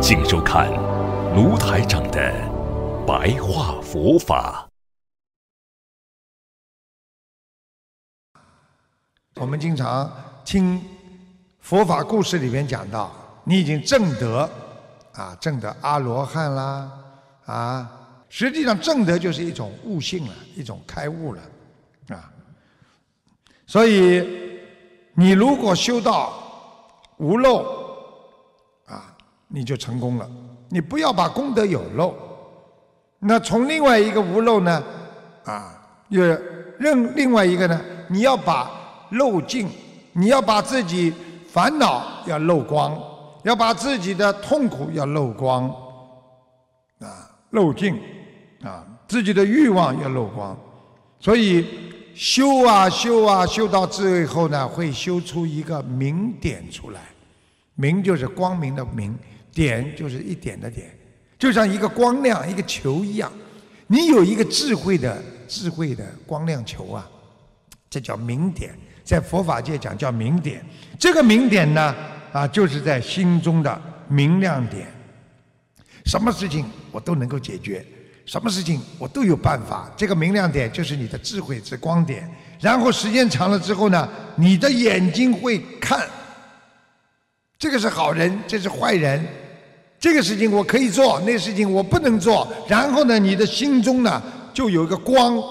请收看卢台长的白话佛法。我们经常听佛法故事里面讲到，你已经证得啊，证得阿罗汉啦啊，实际上证得就是一种悟性了，一种开悟了啊。所以你如果修到无漏。你就成功了。你不要把功德有漏。那从另外一个无漏呢？啊，又另另外一个呢？你要把漏尽，你要把自己烦恼要漏光，要把自己的痛苦要漏光，啊，漏尽，啊，自己的欲望要漏光。所以修啊修啊修到最后呢，会修出一个明点出来。明就是光明的明。点就是一点的点，就像一个光亮一个球一样。你有一个智慧的智慧的光亮球啊，这叫明点，在佛法界讲叫明点。这个明点呢，啊，就是在心中的明亮点。什么事情我都能够解决，什么事情我都有办法。这个明亮点就是你的智慧之光点。然后时间长了之后呢，你的眼睛会看，这个是好人，这是坏人。这个事情我可以做，那个事情我不能做。然后呢，你的心中呢就有一个光，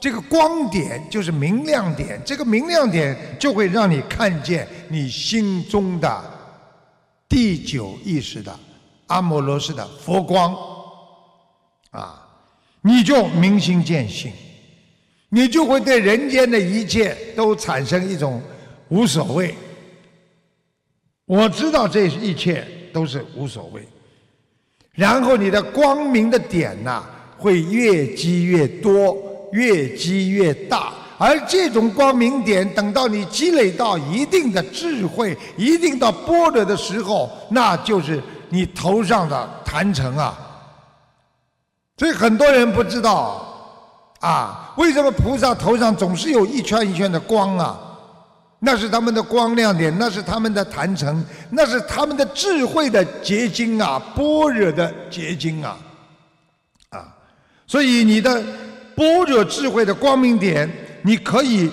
这个光点就是明亮点，这个明亮点就会让你看见你心中的第九意识的阿摩罗斯的佛光，啊，你就明心见性，你就会对人间的一切都产生一种无所谓。我知道这一切都是无所谓。然后你的光明的点呐，会越积越多，越积越大。而这种光明点，等到你积累到一定的智慧、一定到波折的时候，那就是你头上的坛城啊。所以很多人不知道啊，为什么菩萨头上总是有一圈一圈的光啊？那是他们的光亮点，那是他们的坛城，那是他们的智慧的结晶啊，般若的结晶啊，啊，所以你的般若智慧的光明点，你可以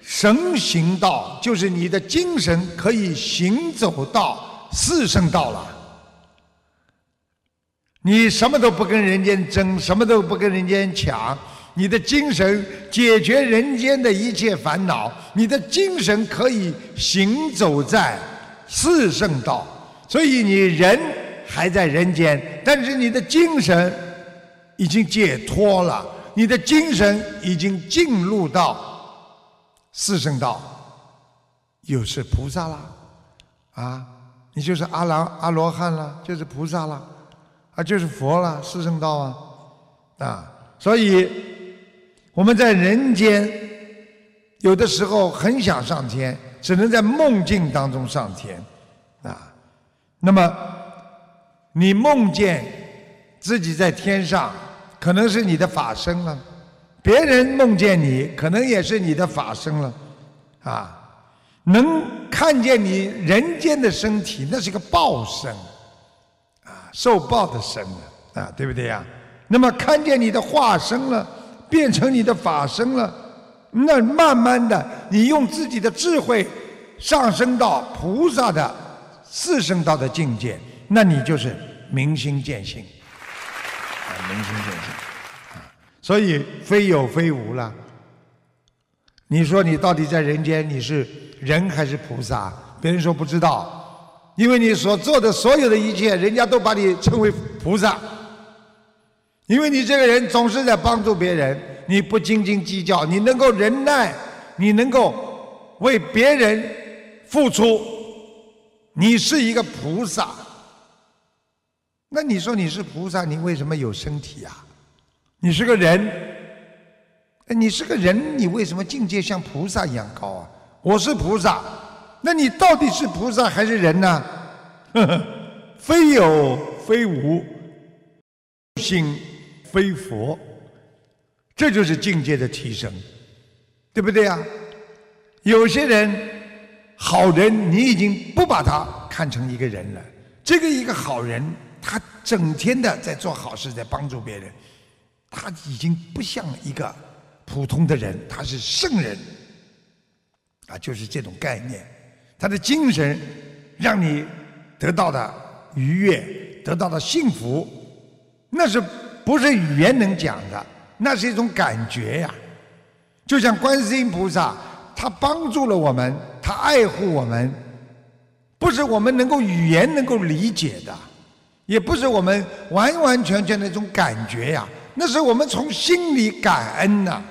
神行道，就是你的精神可以行走到四圣道了。你什么都不跟人间争，什么都不跟人间抢。你的精神解决人间的一切烦恼，你的精神可以行走在四圣道，所以你人还在人间，但是你的精神已经解脱了，你的精神已经进入到四圣道，又是菩萨啦，啊，你就是阿郎阿罗汉了，就是菩萨了，啊，就是佛了，四圣道啊，啊，所以。我们在人间，有的时候很想上天，只能在梦境当中上天，啊，那么你梦见自己在天上，可能是你的法身了；别人梦见你，可能也是你的法身了，啊，能看见你人间的身体，那是个报身，啊，受报的身了，啊，对不对呀？那么看见你的化身了。变成你的法身了，那慢慢的，你用自己的智慧上升到菩萨的四圣道的境界，那你就是明心见性，啊，明心见性，啊，所以非有非无了。你说你到底在人间你是人还是菩萨？别人说不知道，因为你所做的所有的一切，人家都把你称为菩萨。因为你这个人总是在帮助别人，你不斤斤计较，你能够忍耐，你能够为别人付出，你是一个菩萨。那你说你是菩萨，你为什么有身体呀？你是个人，你是个人，你为什么境界像菩萨一样高啊？我是菩萨，那你到底是菩萨还是人呢？呵 呵非有非无，心非佛，这就是境界的提升，对不对呀？有些人好人，你已经不把他看成一个人了。这个一个好人，他整天的在做好事，在帮助别人，他已经不像一个普通的人，他是圣人啊，就是这种概念。他的精神让你得到的愉悦，得到的幸福，那是不是语言能讲的？那是一种感觉呀。就像观世音菩萨，他帮助了我们，他爱护我们。不是我们能够语言能够理解的，也不是我们完完全全的一种感觉呀，那是我们从心里感恩呐。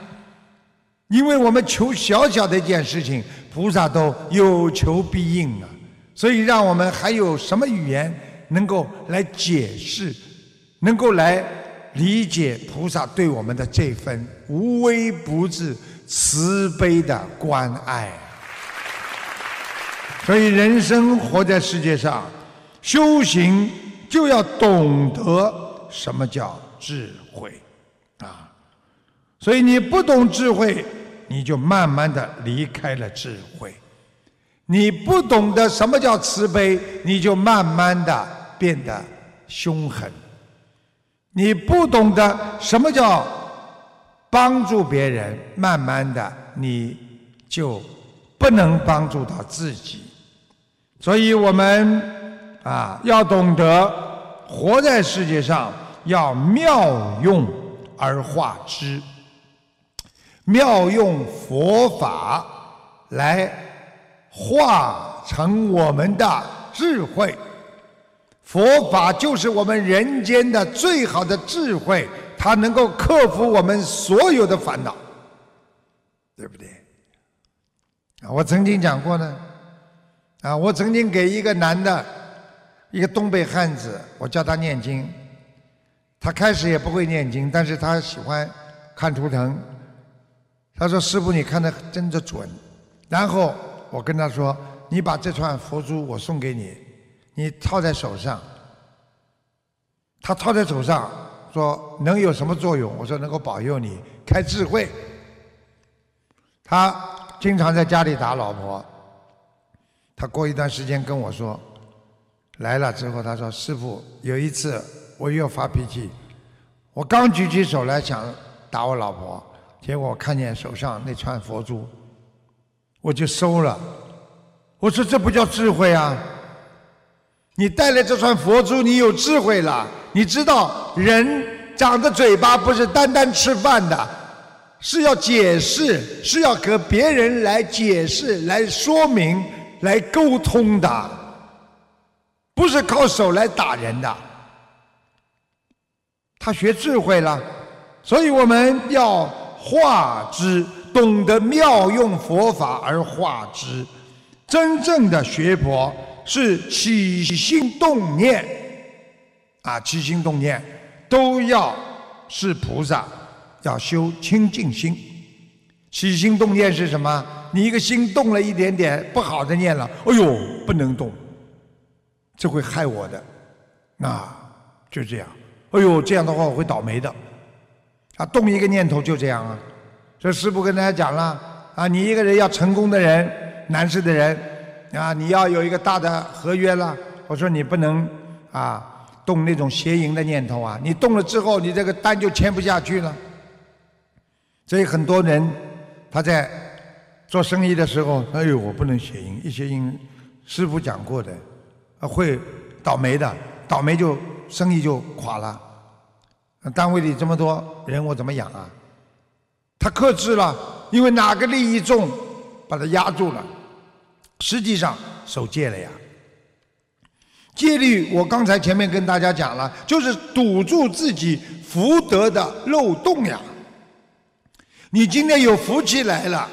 因为我们求小小的一件事情，菩萨都有求必应啊，所以让我们还有什么语言能够来解释，能够来理解菩萨对我们的这份无微不至、慈悲的关爱。所以，人生活在世界上，修行就要懂得什么叫智慧啊！所以，你不懂智慧，你就慢慢的离开了智慧；你不懂得什么叫慈悲，你就慢慢的变得凶狠；你不懂得什么叫帮助别人，慢慢的你就不能帮助到自己。所以我们啊，要懂得活在世界上，要妙用而化之，妙用佛法来化成我们的智慧。佛法就是我们人间的最好的智慧，它能够克服我们所有的烦恼，对不对？啊，我曾经讲过呢。啊，我曾经给一个男的，一个东北汉子，我教他念经。他开始也不会念经，但是他喜欢看图腾。他说：“师傅，你看的真的准。”然后我跟他说：“你把这串佛珠我送给你，你套在手上。”他套在手上，说：“能有什么作用？”我说：“能够保佑你开智慧。”他经常在家里打老婆。他过一段时间跟我说，来了之后，他说：“师傅，有一次我又发脾气，我刚举起手来想打我老婆，结果看见手上那串佛珠，我就收了。我说这不叫智慧啊！你带来这串佛珠，你有智慧了。你知道人长的嘴巴不是单单吃饭的，是要解释，是要和别人来解释、来说明。”来沟通的，不是靠手来打人的。他学智慧了，所以我们要化之，懂得妙用佛法而化之。真正的学佛是起心动念，啊，起心动念都要是菩萨，要修清净心。起心动念是什么？你一个心动了一点点不好的念了，哎呦，不能动，这会害我的，啊，就这样，哎呦，这样的话我会倒霉的，啊，动一个念头就这样啊，这师父跟大家讲了，啊，你一个人要成功的人，难事的人，啊，你要有一个大的合约了，我说你不能啊动那种邪淫的念头啊，你动了之后，你这个单就签不下去了，所以很多人他在。做生意的时候，哎呦，我不能写音，一写音，师傅讲过的，会倒霉的，倒霉就生意就垮了。单位里这么多人，我怎么养啊？他克制了，因为哪个利益重，把他压住了。实际上守戒了呀。戒律，我刚才前面跟大家讲了，就是堵住自己福德的漏洞呀。你今天有福气来了。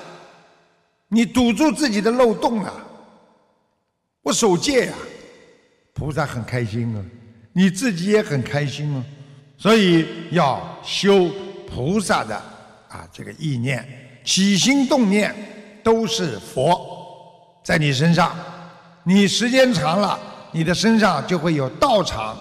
你堵住自己的漏洞了，我守戒呀，菩萨很开心啊。你自己也很开心啊。所以要修菩萨的啊这个意念，起心动念都是佛在你身上。你时间长了，你的身上就会有道场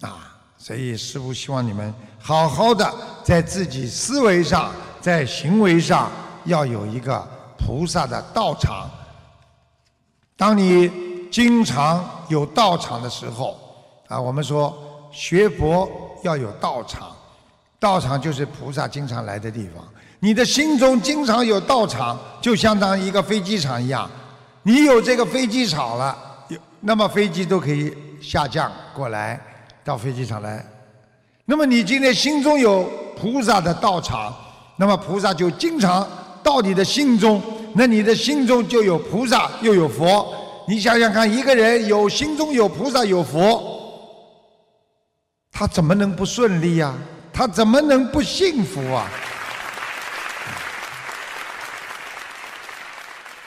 啊。所以师父希望你们好好的在自己思维上，在行为上要有一个菩萨的道场。当你经常有道场的时候，啊，我们说学佛要有道场，道场就是菩萨经常来的地方。你的心中经常有道场，就相当于一个飞机场一样。你有这个飞机场了，有那么飞机都可以下降过来到飞机场来。那么你今天心中有菩萨的道场，那么菩萨就经常到你的心中，那你的心中就有菩萨又有佛。你想想看，一个人有心中有菩萨有佛，他怎么能不顺利呀？他怎么能不幸福啊？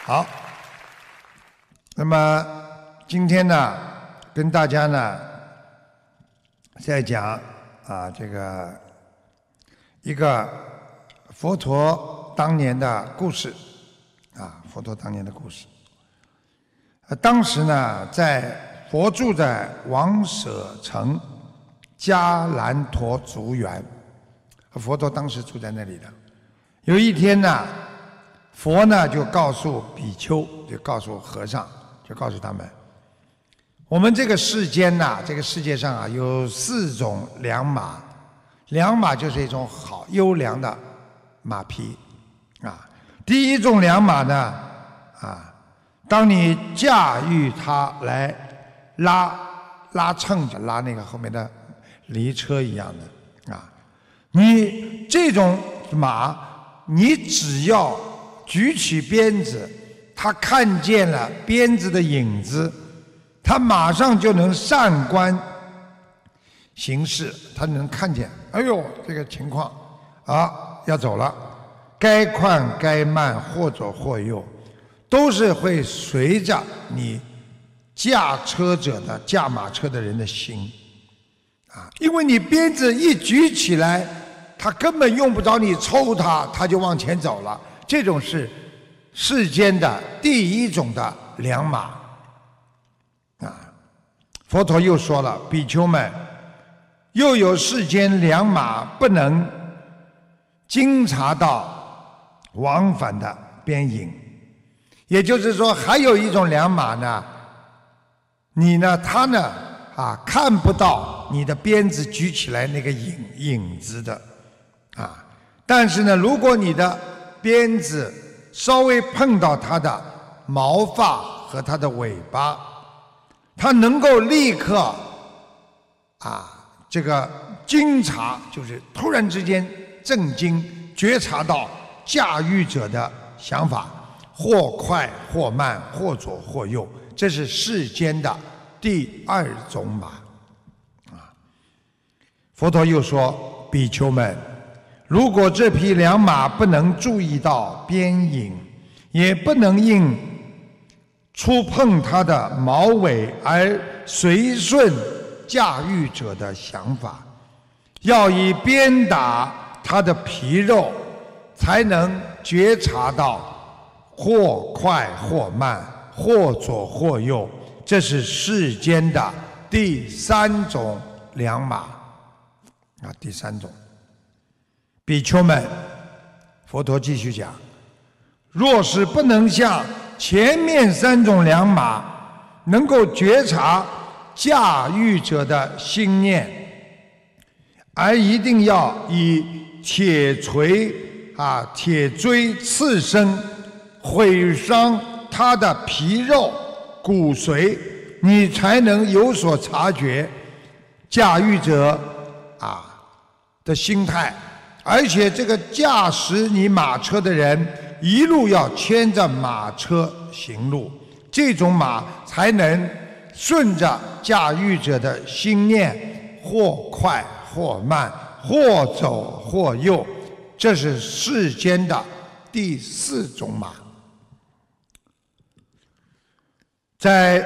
好。那么今天呢，跟大家呢在讲啊这个一个佛陀当年的故事啊，佛陀当年的故事。呃，当时呢，在佛住在王舍城迦兰陀竹园，佛陀当时住在那里的。有一天呢，佛呢就告诉比丘，就告诉和尚。告诉他们，我们这个世间呐，这个世界上啊，有四种良马，良马就是一种好优良的马匹啊。第一种良马呢，啊，当你驾驭它来拉拉秤子、拉那个后面的犁车一样的啊，你这种马，你只要举起鞭子。他看见了鞭子的影子，他马上就能善观形势，他能看见。哎呦，这个情况啊，要走了，该快该慢，或左或右，都是会随着你驾车者的驾马车的人的心啊，因为你鞭子一举起来，他根本用不着你抽他，他就往前走了。这种是。世间的第一种的良马，啊，佛陀又说了，比丘们，又有世间良马不能经察到往返的边影，也就是说，还有一种良马呢，你呢，他呢，啊，看不到你的鞭子举起来那个影影子的，啊，但是呢，如果你的鞭子，稍微碰到它的毛发和它的尾巴，它能够立刻啊，这个惊察，就是突然之间震惊觉察到驾驭者的想法，或快或慢，或左或右，这是世间的第二种马啊。佛陀又说：“比丘们。”如果这匹良马不能注意到边影，也不能因触碰它的毛尾而随顺驾驭者的想法，要以鞭打它的皮肉，才能觉察到或快或慢，或左或右。这是世间的第三种良马啊，第三种。比丘们，佛陀继续讲：若是不能像前面三种良马，能够觉察驾驭者的心念，而一定要以铁锤啊、铁锥刺身，毁伤他的皮肉骨髓，你才能有所察觉驾驭者啊的心态。而且这个驾驶你马车的人一路要牵着马车行路，这种马才能顺着驾驭者的心念，或快或慢，或走或右。这是世间的第四种马。在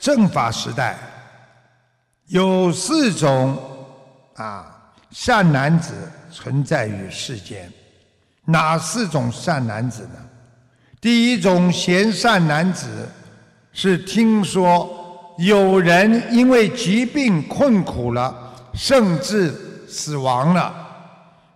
正法时代，有四种啊善男子存在于世间，哪四种善男子呢？第一种贤善男子是听说有人因为疾病困苦了，甚至死亡了，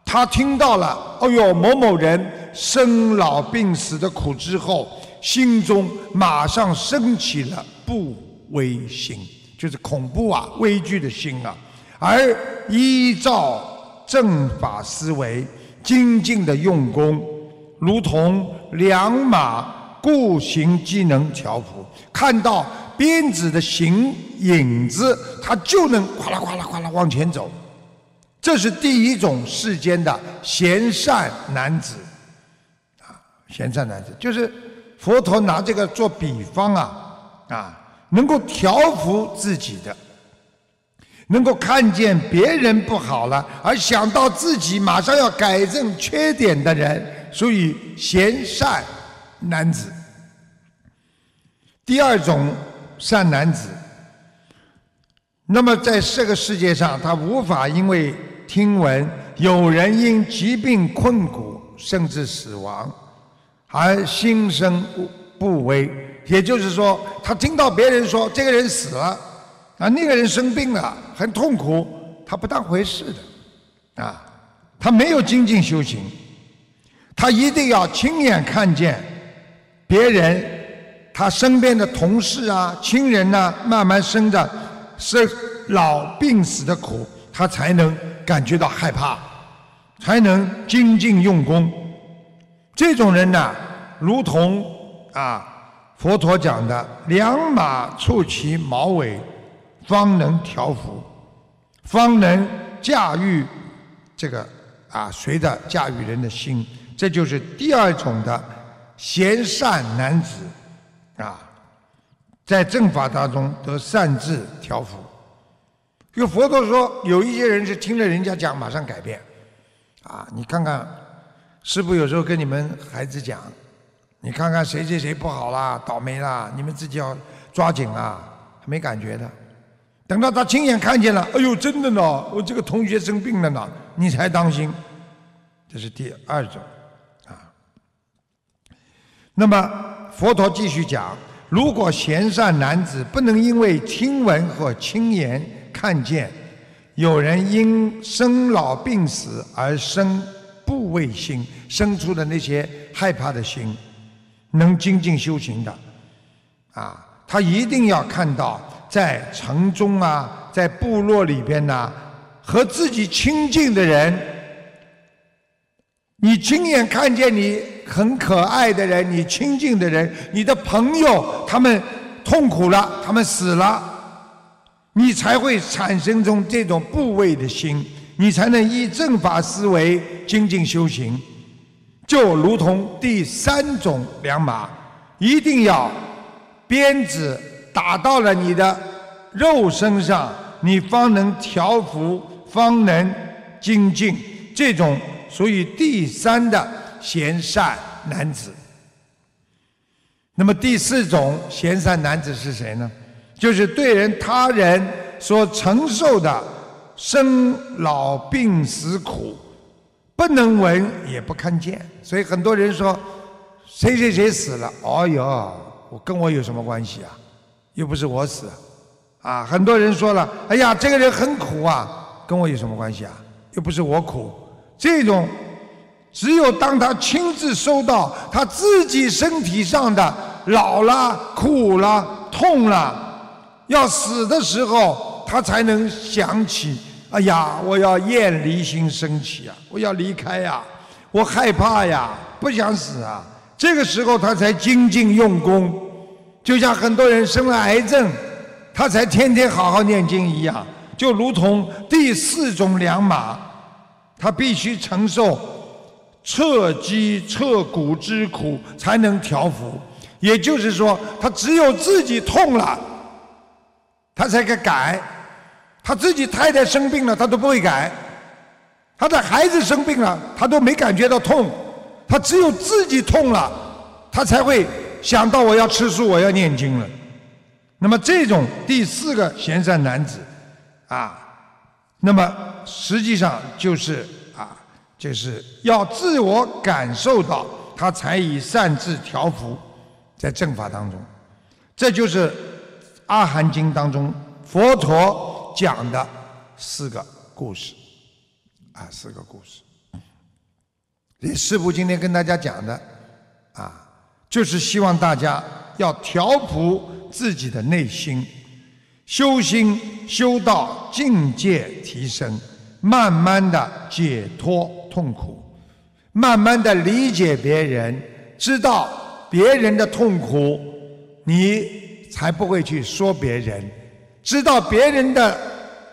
他听到了，哦哟，某某人生老病死的苦之后，心中马上升起了不危心。就是恐怖啊，畏惧的心啊，而依照正法思维，精进的用功，如同良马固行机能调伏，看到鞭子的形影子，他就能哗啦哗啦哗啦往前走。这是第一种世间的贤善男子啊，贤善男子就是佛陀拿这个做比方啊啊。能够调伏自己的，能够看见别人不好了，而想到自己马上要改正缺点的人，属于贤善男子。第二种善男子，那么在这个世界上，他无法因为听闻有人因疾病困苦甚至死亡，而心生不不危。也就是说，他听到别人说这个人死了，啊，那个人生病了，很痛苦，他不当回事的，啊，他没有精进修行，他一定要亲眼看见别人，他身边的同事啊、亲人呐，慢慢生着生老病死的苦，他才能感觉到害怕，才能精进用功。这种人呢，如同啊。佛陀讲的“两马触其毛尾，方能调伏，方能驾驭这个啊，随着驾驭人的心，这就是第二种的贤善男子啊，在正法当中得善智调伏。因为佛陀说，有一些人是听了人家讲马上改变，啊，你看看，师父有时候跟你们孩子讲。你看看谁谁谁不好啦，倒霉啦！你们自己要抓紧啊，没感觉的。等到他亲眼看见了，哎呦，真的呢，我这个同学生病了呢，你才当心。这是第二种啊。那么佛陀继续讲：如果贤善男子不能因为听闻和亲眼看见有人因生老病死而生怖畏心，生出的那些害怕的心。能精进修行的，啊，他一定要看到在城中啊，在部落里边呐，和自己亲近的人，你亲眼看见你很可爱的人，你亲近的人，你的朋友他们痛苦了，他们死了，你才会产生中这种部位的心，你才能以正法思维精进修行。就如同第三种良马，一定要鞭子打到了你的肉身上，你方能调伏，方能精进。这种属于第三的贤善男子。那么第四种贤善男子是谁呢？就是对人他人所承受的生老病死苦。不能闻也不看见，所以很多人说谁谁谁死了，哦哟，我跟我有什么关系啊？又不是我死，啊，很多人说了，哎呀，这个人很苦啊，跟我有什么关系啊？又不是我苦，这种只有当他亲自收到他自己身体上的老了、苦了、痛了，要死的时候，他才能想起。哎呀，我要厌离心升起啊！我要离开呀！我害怕呀！不想死啊！这个时候他才精进用功，就像很多人生了癌症，他才天天好好念经一样。就如同第四种良马，他必须承受彻肌彻骨之苦才能调服。也就是说，他只有自己痛了，他才敢改。他自己太太生病了，他都不会改；他的孩子生病了，他都没感觉到痛。他只有自己痛了，他才会想到我要吃素，我要念经了。那么这种第四个闲散男子，啊，那么实际上就是啊，就是要自我感受到，他才以善智调伏在正法当中，这就是《阿含经》当中佛陀讲的四个故事，啊，四个故事。这师父今天跟大家讲的，就是希望大家要调伏自己的内心。修心修到境界提升，慢慢的解脱痛苦，慢慢的理解别人，知道别人的痛苦，你才不会去说别人；知道别人的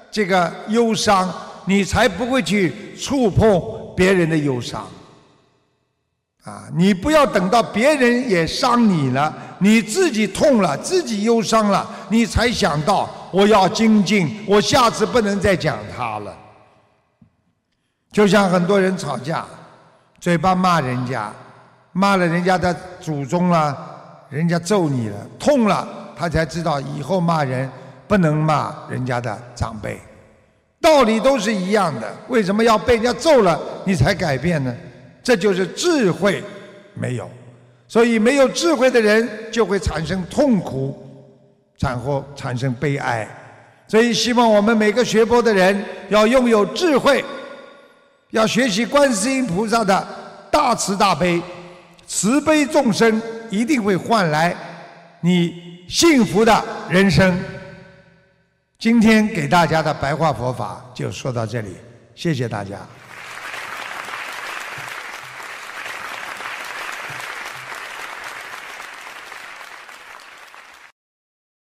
这个忧伤，你才不会去触碰别人的忧伤。啊，你不要等到别人也伤你了，你自己痛了，自己忧伤了，你才想到我要精进，我下次不能再讲他了。就像很多人吵架，嘴巴骂人家，骂了人家的祖宗了，人家揍你了，痛了，他才知道以后骂人不能骂人家的长辈。道理都是一样的，为什么要被人家揍了你才改变呢？这就是智慧没有，所以没有智慧的人就会产生痛苦，产后产生悲哀。所以希望我们每个学佛的人要拥有智慧，要学习观世音菩萨的大慈大悲，慈悲众生一定会换来你幸福的人生。今天给大家的白话佛法就说到这里，谢谢大家。